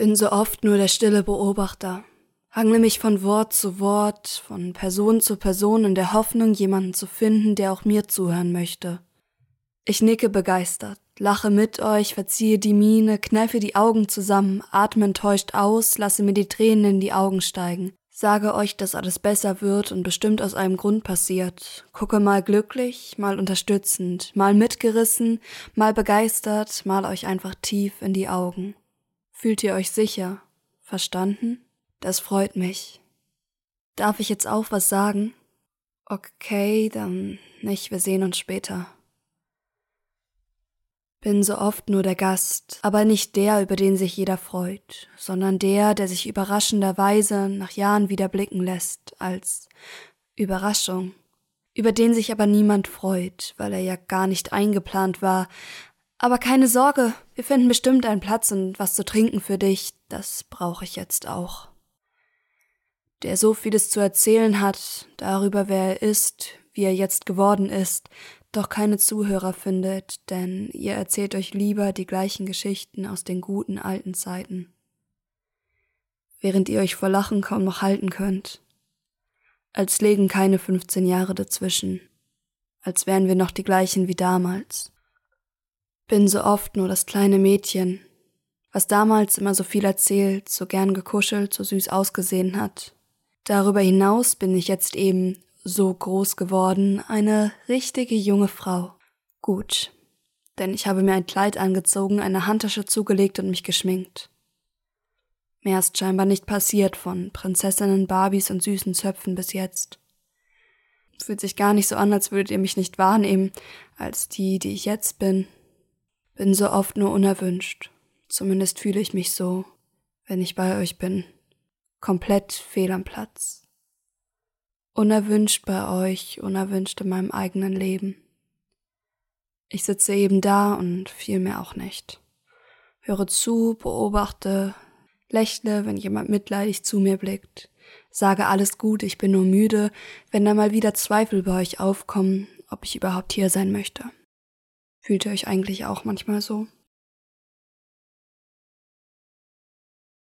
Bin so oft nur der stille Beobachter, hangle mich von Wort zu Wort, von Person zu Person in der Hoffnung, jemanden zu finden, der auch mir zuhören möchte. Ich nicke begeistert, lache mit euch, verziehe die Miene, kneife die Augen zusammen, atme enttäuscht aus, lasse mir die Tränen in die Augen steigen, sage euch, dass alles besser wird und bestimmt aus einem Grund passiert, gucke mal glücklich, mal unterstützend, mal mitgerissen, mal begeistert, mal euch einfach tief in die Augen. Fühlt ihr euch sicher? Verstanden? Das freut mich. Darf ich jetzt auch was sagen? Okay, dann nicht, wir sehen uns später. Bin so oft nur der Gast, aber nicht der, über den sich jeder freut, sondern der, der sich überraschenderweise nach Jahren wieder blicken lässt, als Überraschung, über den sich aber niemand freut, weil er ja gar nicht eingeplant war, aber keine Sorge, wir finden bestimmt einen Platz und was zu trinken für dich, das brauche ich jetzt auch. Der so vieles zu erzählen hat, darüber wer er ist, wie er jetzt geworden ist, doch keine Zuhörer findet, denn ihr erzählt euch lieber die gleichen Geschichten aus den guten alten Zeiten. Während ihr euch vor Lachen kaum noch halten könnt. Als legen keine 15 Jahre dazwischen. Als wären wir noch die gleichen wie damals. Bin so oft nur das kleine Mädchen, was damals immer so viel erzählt, so gern gekuschelt, so süß ausgesehen hat. Darüber hinaus bin ich jetzt eben so groß geworden, eine richtige junge Frau. Gut, denn ich habe mir ein Kleid angezogen, eine Handtasche zugelegt und mich geschminkt. Mehr ist scheinbar nicht passiert von Prinzessinnen, Barbies und süßen Zöpfen bis jetzt. Fühlt sich gar nicht so an, als würdet ihr mich nicht wahrnehmen, als die, die ich jetzt bin. Bin so oft nur unerwünscht. Zumindest fühle ich mich so, wenn ich bei euch bin. Komplett fehl am Platz. Unerwünscht bei euch, unerwünscht in meinem eigenen Leben. Ich sitze eben da und viel mehr auch nicht. Höre zu, beobachte, lächle, wenn jemand mitleidig zu mir blickt, sage alles gut, ich bin nur müde, wenn da mal wieder Zweifel bei euch aufkommen, ob ich überhaupt hier sein möchte. Fühlt ihr euch eigentlich auch manchmal so?